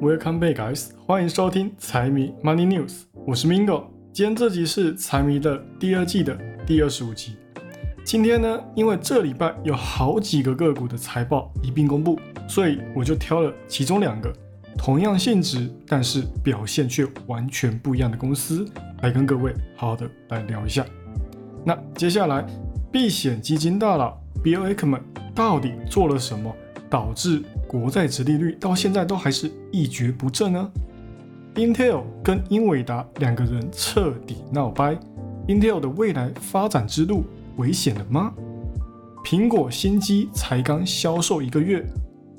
Welcome back, guys！欢迎收听财迷 Money News，我是 Mingo。今天这集是财迷的第二季的第二十五集。今天呢，因为这礼拜有好几个个股的财报一并公布，所以我就挑了其中两个同样性质，但是表现却完全不一样的公司来跟各位好好的来聊一下。那接下来，避险基金大佬 Bill Ackman 到底做了什么，导致国债殖利率到现在都还是一蹶不振呢？Intel 跟英伟达两个人彻底闹掰，Intel 的未来发展之路危险了吗？苹果新机才刚销售一个月，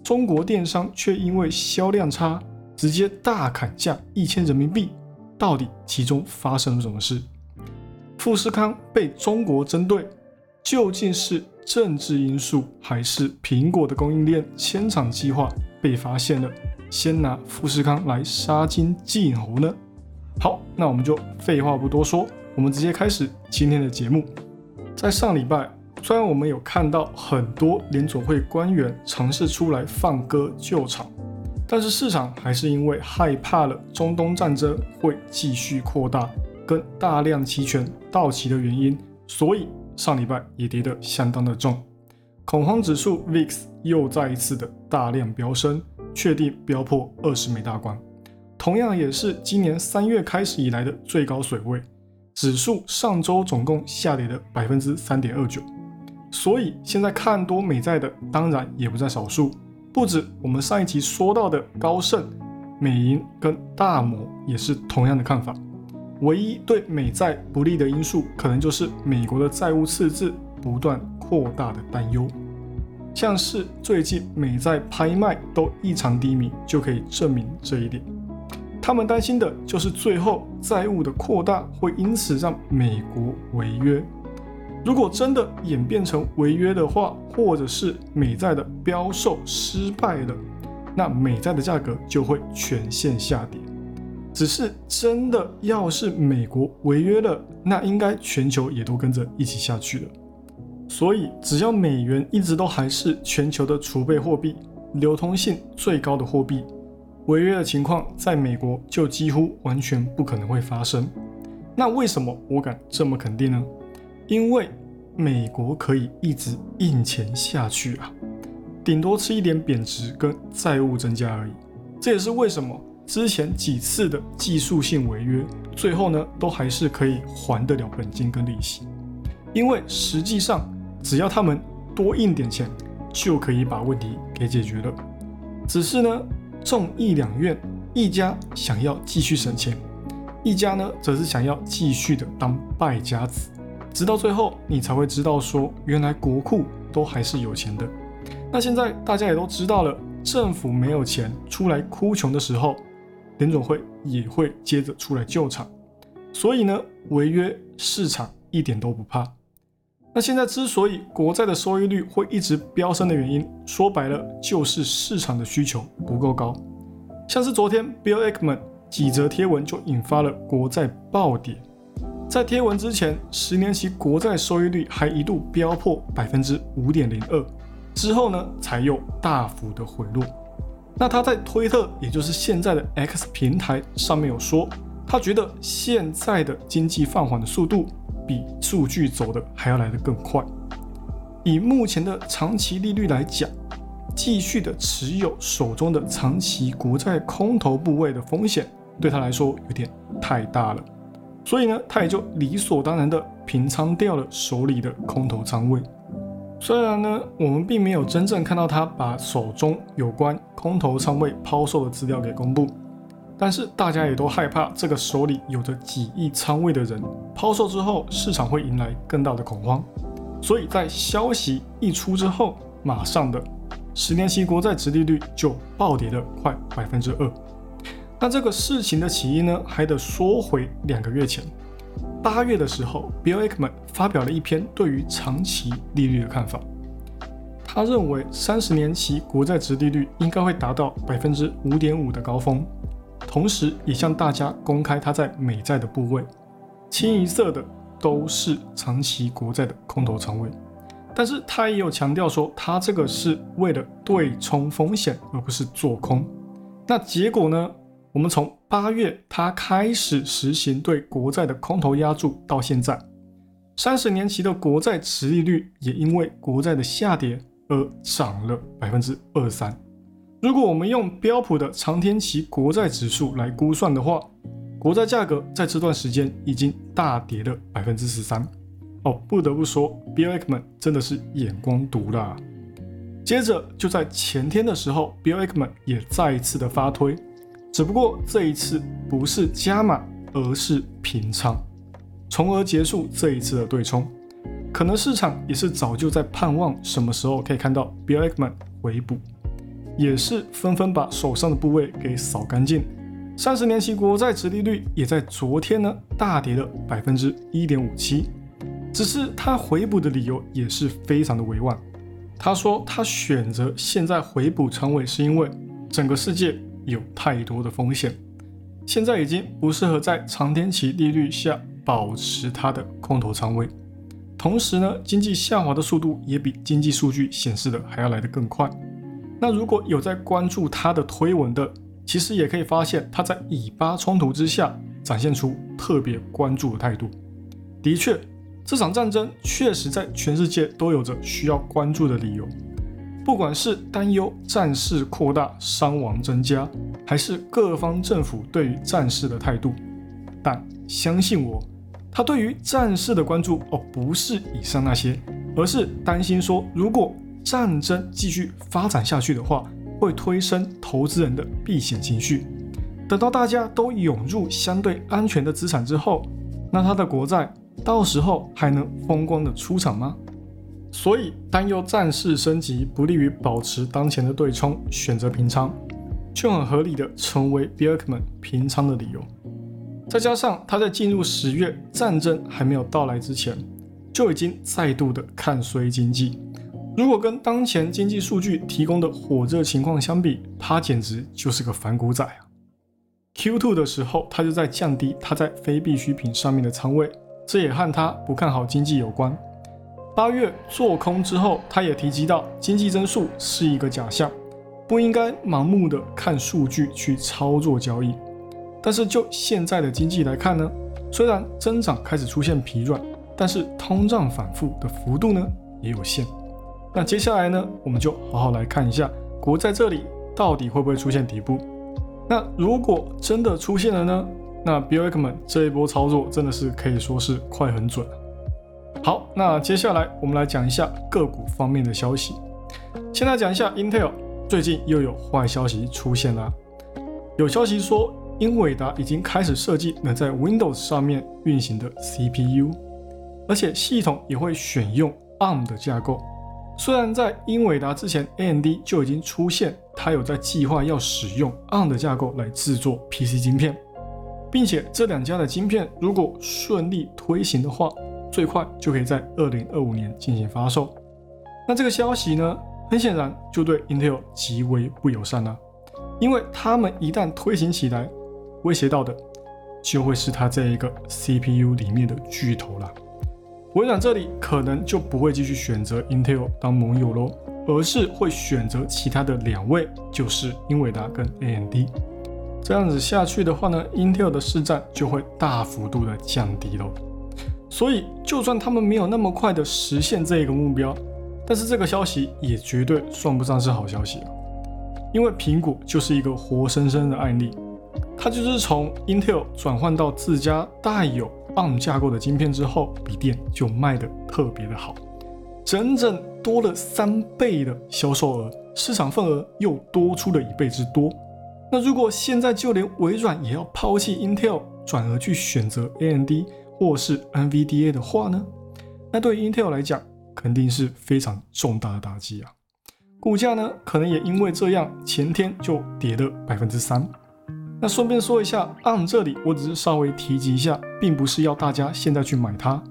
中国电商却因为销量差，直接大砍价一千人民币，到底其中发生了什么事？富士康被中国针对，究竟是政治因素，还是苹果的供应链迁厂计划被发现了，先拿富士康来杀鸡儆猴呢？好，那我们就废话不多说，我们直接开始今天的节目。在上礼拜，虽然我们有看到很多联总会官员尝试出来放歌救场，但是市场还是因为害怕了中东战争会继续扩大。跟大量期权到期的原因，所以上礼拜也跌得相当的重，恐慌指数 VIX 又再一次的大量飙升，确定飙破二十美大关，同样也是今年三月开始以来的最高水位。指数上周总共下跌了百分之三点二九，所以现在看多美债的当然也不在少数，不止我们上一集说到的高盛、美银跟大摩也是同样的看法。唯一对美债不利的因素，可能就是美国的债务赤字不断扩大的担忧。像是最近美债拍卖都异常低迷，就可以证明这一点。他们担心的就是最后债务的扩大会因此让美国违约。如果真的演变成违约的话，或者是美债的标售失败了，那美债的价格就会全线下跌。只是真的，要是美国违约了，那应该全球也都跟着一起下去了。所以，只要美元一直都还是全球的储备货币、流通性最高的货币，违约的情况在美国就几乎完全不可能会发生。那为什么我敢这么肯定呢？因为美国可以一直印钱下去啊，顶多吃一点贬值跟债务增加而已。这也是为什么。之前几次的技术性违约，最后呢都还是可以还得了本金跟利息，因为实际上只要他们多印点钱，就可以把问题给解决了。只是呢，众议两院一家想要继续省钱，一家呢则是想要继续的当败家子，直到最后你才会知道说，原来国库都还是有钱的。那现在大家也都知道了，政府没有钱出来哭穷的时候。联总会也会接着出来救场，所以呢，违约市场一点都不怕。那现在之所以国债的收益率会一直飙升的原因，说白了就是市场的需求不够高。像是昨天 Bill Ackman 几则贴文就引发了国债暴跌，在贴文之前，十年期国债收益率还一度飙破百分之五点零二，之后呢，才又大幅的回落。那他在推特，也就是现在的 X 平台上面有说，他觉得现在的经济放缓的速度比数据走的还要来得更快。以目前的长期利率来讲，继续的持有手中的长期国债空头部位的风险，对他来说有点太大了，所以呢，他也就理所当然的平仓掉了手里的空头仓位。虽然呢，我们并没有真正看到他把手中有关空头仓位抛售的资料给公布，但是大家也都害怕这个手里有着几亿仓位的人抛售之后，市场会迎来更大的恐慌。所以在消息一出之后，马上的十年期国债殖利率就暴跌了快百分之二。那这个事情的起因呢，还得说回两个月前。八月的时候，Bill Ackman 发表了一篇对于长期利率的看法。他认为三十年期国债值利率应该会达到百分之五点五的高峰，同时也向大家公开他在美债的部位，清一色的都是长期国债的空头仓位。但是他也有强调说，他这个是为了对冲风险，而不是做空。那结果呢？我们从八月它开始实行对国债的空头压注到现在，三十年期的国债持利率也因为国债的下跌而涨了百分之二三。如果我们用标普的长天期国债指数来估算的话，国债价格在这段时间已经大跌了百分之十三。哦，不得不说，Bill Ackman 真的是眼光毒辣。接着就在前天的时候，Bill Ackman 也再一次的发推，只不过这一次不是加码，而是平仓，从而结束这一次的对冲。可能市场也是早就在盼望什么时候可以看到 Bill Ackman 回补，也是纷纷把手上的部位给扫干净。三十年期国债殖利率也在昨天呢大跌了百分之一点五七，只是他回补的理由也是非常的委婉。他说他选择现在回补仓位是因为整个世界有太多的风险，现在已经不适合在长天期利率下保持他的空头仓位。同时呢，经济下滑的速度也比经济数据显示的还要来得更快。那如果有在关注他的推文的，其实也可以发现，他在以巴冲突之下展现出特别关注的态度。的确，这场战争确实在全世界都有着需要关注的理由，不管是担忧战事扩大、伤亡增加，还是各方政府对于战事的态度。但相信我，他对于战事的关注哦，不是以上那些，而是担心说，如果战争继续发展下去的话。会推升投资人的避险情绪，等到大家都涌入相对安全的资产之后，那他的国债到时候还能风光的出场吗？所以担忧战事升级不利于保持当前的对冲，选择平仓，就很合理的成为 b i l k m a n 平仓的理由。再加上他在进入十月战争还没有到来之前，就已经再度的看衰经济。如果跟当前经济数据提供的火热情况相比，他简直就是个反骨仔啊！Q2 的时候，他就在降低他在非必需品上面的仓位，这也和他不看好经济有关。八月做空之后，他也提及到经济增速是一个假象，不应该盲目的看数据去操作交易。但是就现在的经济来看呢，虽然增长开始出现疲软，但是通胀反复的幅度呢也有限。那接下来呢，我们就好好来看一下国在这里到底会不会出现底部。那如果真的出现了呢，那 Bill Ackman 这一波操作真的是可以说是快很准了。好，那接下来我们来讲一下个股方面的消息。先来讲一下 Intel，最近又有坏消息出现了。有消息说，英伟达已经开始设计能在 Windows 上面运行的 CPU，而且系统也会选用 ARM 的架构。虽然在英伟达之前，AMD 就已经出现，它有在计划要使用 ARM 的架构来制作 PC 晶片，并且这两家的晶片如果顺利推行的话，最快就可以在二零二五年进行发售。那这个消息呢，很显然就对 Intel 极为不友善了，因为他们一旦推行起来，威胁到的就会是它这一个 CPU 里面的巨头了。微软这里可能就不会继续选择 Intel 当盟友喽，而是会选择其他的两位，就是英伟达跟 AMD。这样子下去的话呢，Intel 的市占就会大幅度的降低喽。所以，就算他们没有那么快的实现这一个目标，但是这个消息也绝对算不上是好消息啊，因为苹果就是一个活生生的案例，它就是从 Intel 转换到自家带有。ARM 架构的晶片之后，笔电就卖得特别的好，整整多了三倍的销售额，市场份额又多出了一倍之多。那如果现在就连微软也要抛弃 Intel，转而去选择 AMD 或是 NVDA 的话呢？那对于 Intel 来讲，肯定是非常重大的打击啊！股价呢，可能也因为这样，前天就跌了百分之三。那顺便说一下，ARM 这里我只是稍微提及一下，并不是要大家现在去买它。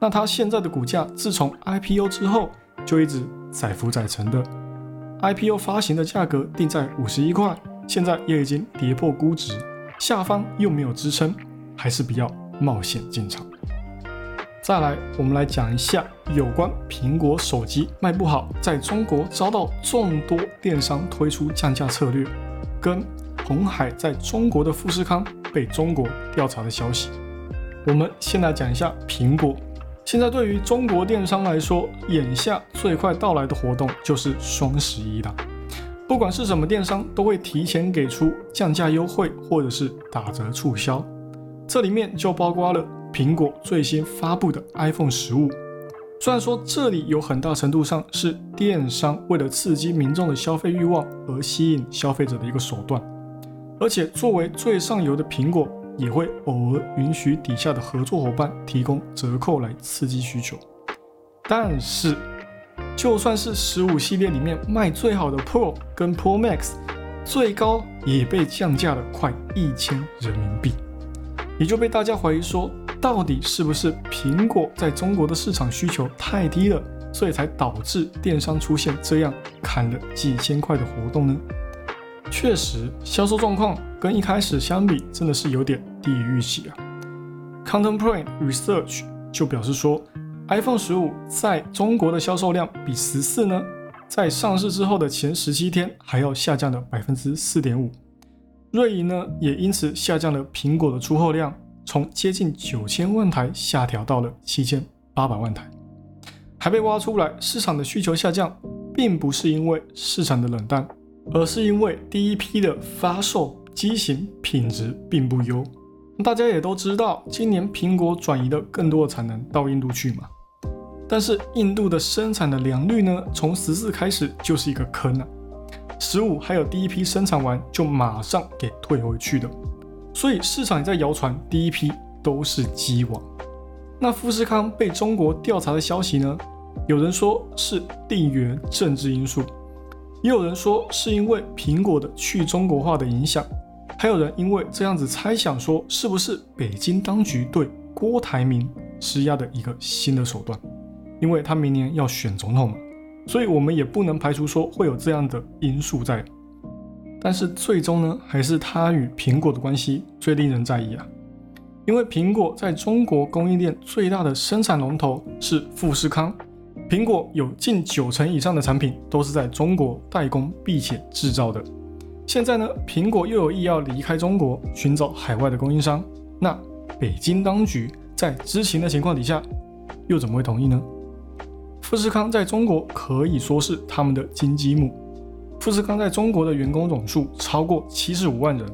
那它现在的股价，自从 IPO 之后就一直载浮载沉的，IPO 发行的价格定在五十一块，现在也已经跌破估值，下方又没有支撑，还是比较冒险进场。再来，我们来讲一下有关苹果手机卖不好，在中国遭到众多电商推出降价策略，跟。红海在中国的富士康被中国调查的消息。我们先来讲一下苹果。现在对于中国电商来说，眼下最快到来的活动就是双十一了。不管是什么电商，都会提前给出降价优惠或者是打折促销。这里面就包括了苹果最新发布的 iPhone 十五。虽然说这里有很大程度上是电商为了刺激民众的消费欲望而吸引消费者的一个手段，而且作为最上游的苹果也会偶尔允许底下的合作伙伴提供折扣来刺激需求。但是，就算是十五系列里面卖最好的 Pro 跟 Pro Max，最高也被降价了快一千人民币，也就被大家怀疑说。到底是不是苹果在中国的市场需求太低了，所以才导致电商出现这样砍了几千块的活动呢？确实，销售状况跟一开始相比，真的是有点低于预期啊。Contemporary Research 就表示说，iPhone 十五在中国的销售量比十四呢，在上市之后的前十七天还要下降了百分之四点五。瑞银呢，也因此下降了苹果的出货量。从接近九千万台下调到了七千八百万台，还被挖出来，市场的需求下降，并不是因为市场的冷淡，而是因为第一批的发售机型品质并不优。大家也都知道，今年苹果转移了更多的产能到印度去嘛，但是印度的生产的良率呢，从十四开始就是一个坑啊，十五还有第一批生产完就马上给退回去的。所以市场也在谣传第一批都是鸡王。那富士康被中国调查的消息呢？有人说是地缘政治因素，也有人说是因为苹果的去中国化的影响，还有人因为这样子猜想说是不是北京当局对郭台铭施压的一个新的手段？因为他明年要选总统嘛，所以我们也不能排除说会有这样的因素在。但是最终呢，还是它与苹果的关系最令人在意啊，因为苹果在中国供应链最大的生产龙头是富士康，苹果有近九成以上的产品都是在中国代工并且制造的。现在呢，苹果又有意要离开中国，寻找海外的供应商，那北京当局在知情的情况底下，又怎么会同意呢？富士康在中国可以说是他们的金鸡母。富士康在中国的员工总数超过七十五万人，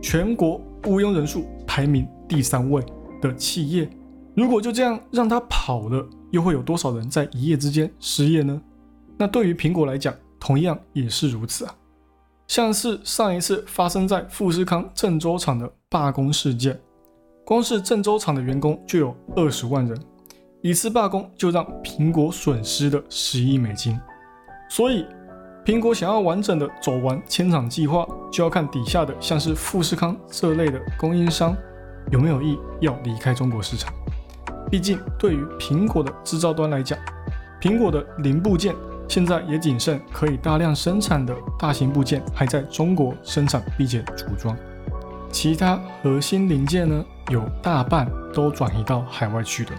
全国雇佣人数排名第三位的企业，如果就这样让它跑了，又会有多少人在一夜之间失业呢？那对于苹果来讲，同样也是如此啊。像是上一次发生在富士康郑州厂的罢工事件，光是郑州厂的员工就有二十万人，一次罢工就让苹果损失了十亿美金，所以。苹果想要完整的走完千厂计划，就要看底下的像是富士康这类的供应商有没有意要离开中国市场。毕竟对于苹果的制造端来讲，苹果的零部件现在也仅剩可以大量生产的大型部件还在中国生产并且组装，其他核心零件呢，有大半都转移到海外去了。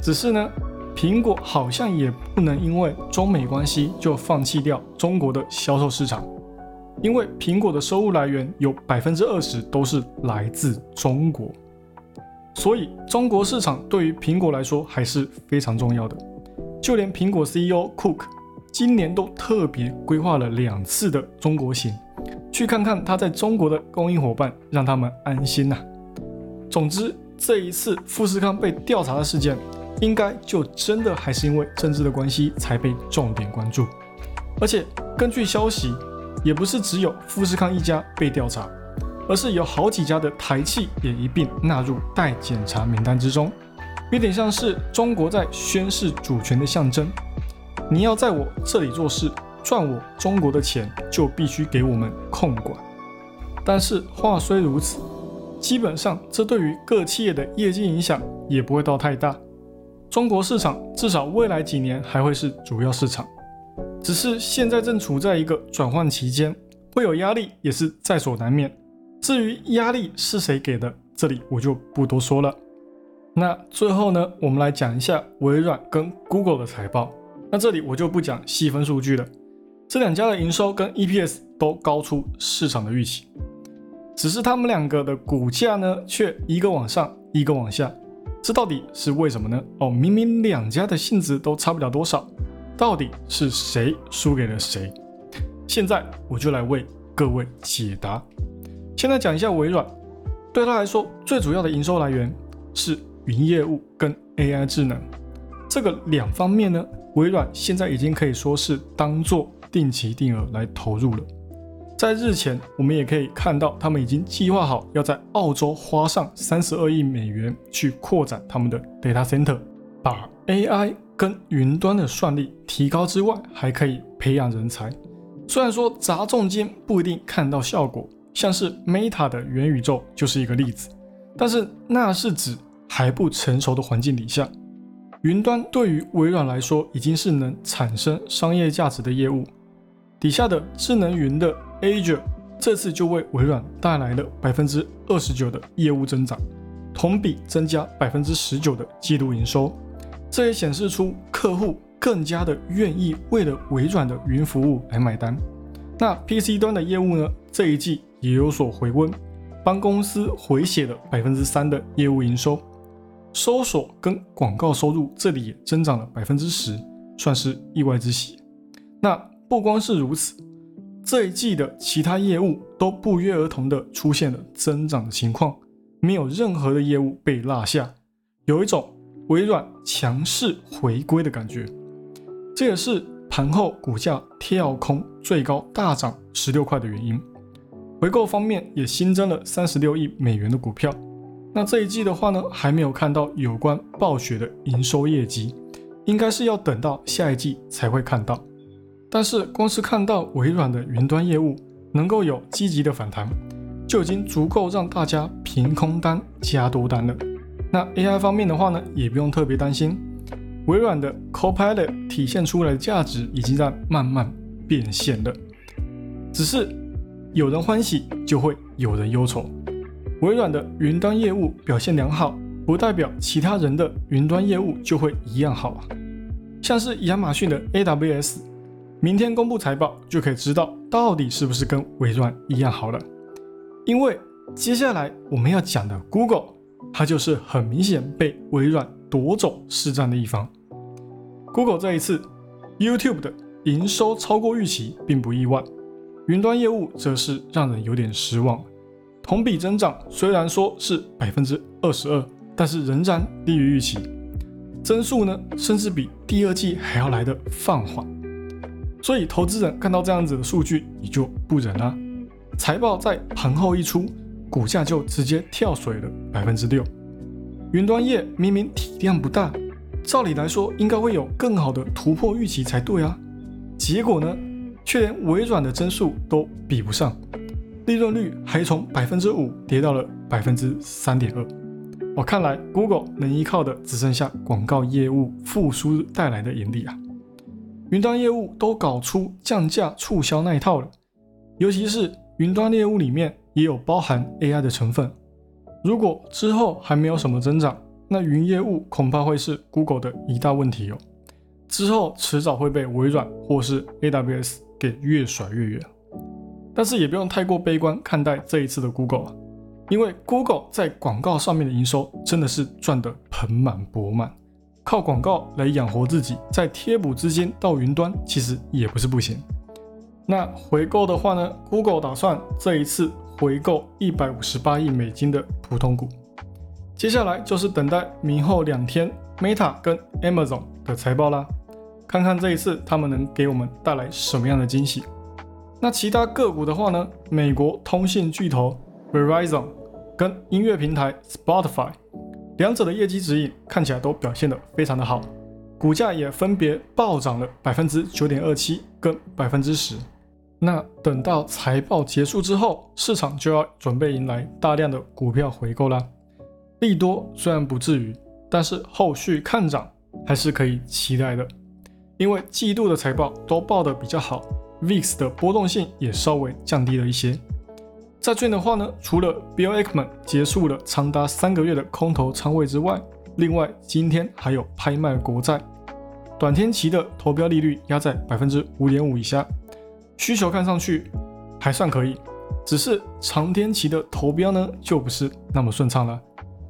只是呢。苹果好像也不能因为中美关系就放弃掉中国的销售市场，因为苹果的收入来源有百分之二十都是来自中国，所以中国市场对于苹果来说还是非常重要的。就连苹果 CEO Cook 今年都特别规划了两次的中国行，去看看他在中国的供应伙伴，让他们安心呐。总之，这一次富士康被调查的事件。应该就真的还是因为政治的关系才被重点关注，而且根据消息，也不是只有富士康一家被调查，而是有好几家的台企也一并纳入待检查名单之中，有点像是中国在宣示主权的象征。你要在我这里做事，赚我中国的钱，就必须给我们控管。但是话虽如此，基本上这对于各企业的业绩影响也不会到太大。中国市场至少未来几年还会是主要市场，只是现在正处在一个转换期间，会有压力也是在所难免。至于压力是谁给的，这里我就不多说了。那最后呢，我们来讲一下微软跟 Google 的财报。那这里我就不讲细分数据了，这两家的营收跟 EPS 都高出市场的预期，只是他们两个的股价呢，却一个往上，一个往下，这到底是为什么呢？哦，明明两家的性质都差不了多少，到底是谁输给了谁？现在我就来为各位解答。先来讲一下微软，对他来说最主要的营收来源是云业务跟 AI 智能这个两方面呢，微软现在已经可以说是当做定期定额来投入了。在日前，我们也可以看到，他们已经计划好要在澳洲花上三十二亿美元去扩展他们的 data center，把 AI 跟云端的算力提高之外，还可以培养人才。虽然说砸重金不一定看到效果。像是 Meta 的元宇宙就是一个例子，但是那是指还不成熟的环境底下，云端对于微软来说已经是能产生商业价值的业务。底下的智能云的 Azure 这次就为微软带来了百分之二十九的业务增长，同比增加百分之十九的季度营收。这也显示出客户更加的愿意为了微软的云服务来买单。那 PC 端的业务呢？这一季。也有所回温，帮公司回血了百分之三的业务营收，搜索跟广告收入这里也增长了百分之十，算是意外之喜。那不光是如此，这一季的其他业务都不约而同的出现了增长的情况，没有任何的业务被落下，有一种微软强势回归的感觉。这也是盘后股价跳空最高大涨十六块的原因。回购方面也新增了三十六亿美元的股票。那这一季的话呢，还没有看到有关暴雪的营收业绩，应该是要等到下一季才会看到。但是光是看到微软的云端业务能够有积极的反弹，就已经足够让大家凭空单加多单了。那 AI 方面的话呢，也不用特别担心，微软的 Copilot 体现出来的价值已经在慢慢变现了，只是。有人欢喜，就会有人忧愁。微软的云端业务表现良好，不代表其他人的云端业务就会一样好啊。像是亚马逊的 AWS，明天公布财报就可以知道到底是不是跟微软一样好了。因为接下来我们要讲的 Google，它就是很明显被微软夺走市占的一方。Google 这一次 YouTube 的营收超过预期，并不意外。云端业务则是让人有点失望，同比增长虽然说是百分之二十二，但是仍然低于预期，增速呢甚至比第二季还要来的放缓，所以投资人看到这样子的数据你就不忍了。财报在盘后一出，股价就直接跳水了百分之六。云端业明明体量不大，照理来说应该会有更好的突破预期才对啊，结果呢？却连微软的增速都比不上，利润率还从百分之五跌到了百分之三点二。我看来，Google 能依靠的只剩下广告业务复苏带来的盈利啊。云端业务都搞出降价促销那一套了，尤其是云端业务里面也有包含 AI 的成分。如果之后还没有什么增长，那云业务恐怕会是 Google 的一大问题哦。之后迟早会被微软或是 AWS。给越甩越远，但是也不用太过悲观看待这一次的 Google，因为 Google 在广告上面的营收真的是赚得盆满钵满，靠广告来养活自己，在贴补资金到云端其实也不是不行。那回购的话呢，Google 打算这一次回购一百五十八亿美金的普通股，接下来就是等待明后两天 Meta 跟 Amazon 的财报啦。看看这一次他们能给我们带来什么样的惊喜。那其他个股的话呢？美国通信巨头 Verizon 跟音乐平台 Spotify 两者的业绩指引看起来都表现得非常的好，股价也分别暴涨了百分之九点二七跟百分之十。那等到财报结束之后，市场就要准备迎来大量的股票回购啦。利多虽然不至于，但是后续看涨还是可以期待的。因为季度的财报都报得比较好，VIX 的波动性也稍微降低了一些。债券的话呢，除了 Bill Ackman 结束了长达三个月的空头仓位之外，另外今天还有拍卖国债，短天期的投标利率压在百分之五点五以下，需求看上去还算可以，只是长天期的投标呢就不是那么顺畅了。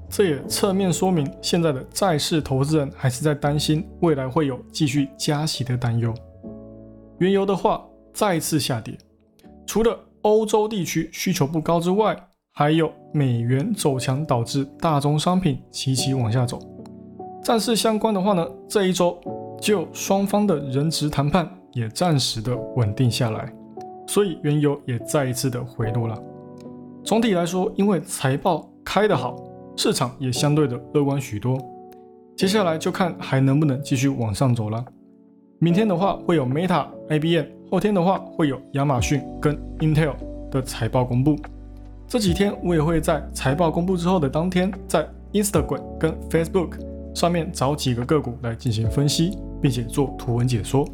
这也侧面说明现在的债市投资人还是在担心未来会有继续加息的担忧。原油的话再次下跌，除了欧洲地区需求不高之外，还有美元走强导致大宗商品齐齐往下走。战事相关的话呢，这一周就双方的人质谈判也暂时的稳定下来，所以原油也再一次的回落了。总体来说，因为财报开得好。市场也相对的乐观许多，接下来就看还能不能继续往上走了。明天的话会有 Meta、IBM，后天的话会有亚马逊跟 Intel 的财报公布。这几天我也会在财报公布之后的当天，在 Instagram 跟 Facebook 上面找几个个股来进行分析，并且做图文解说。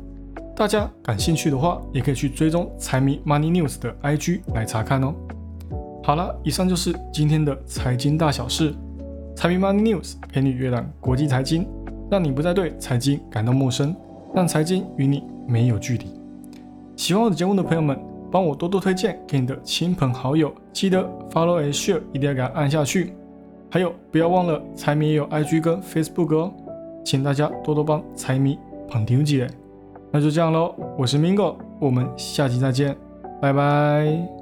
大家感兴趣的话，也可以去追踪财迷 Money News 的 IG 来查看哦。好了，以上就是今天的财经大小事。财迷 Money News 陪你阅览国际财经，让你不再对财经感到陌生，让财经与你没有距离。喜欢我的节目的朋友们，帮我多多推荐给你的亲朋好友，记得 Follow and Share，一定要给它按下去。还有，不要忘了财迷也有 IG 跟 Facebook 哦，请大家多多帮财迷捧场起来。那就这样喽，我是 Mingo，我们下期再见，拜拜。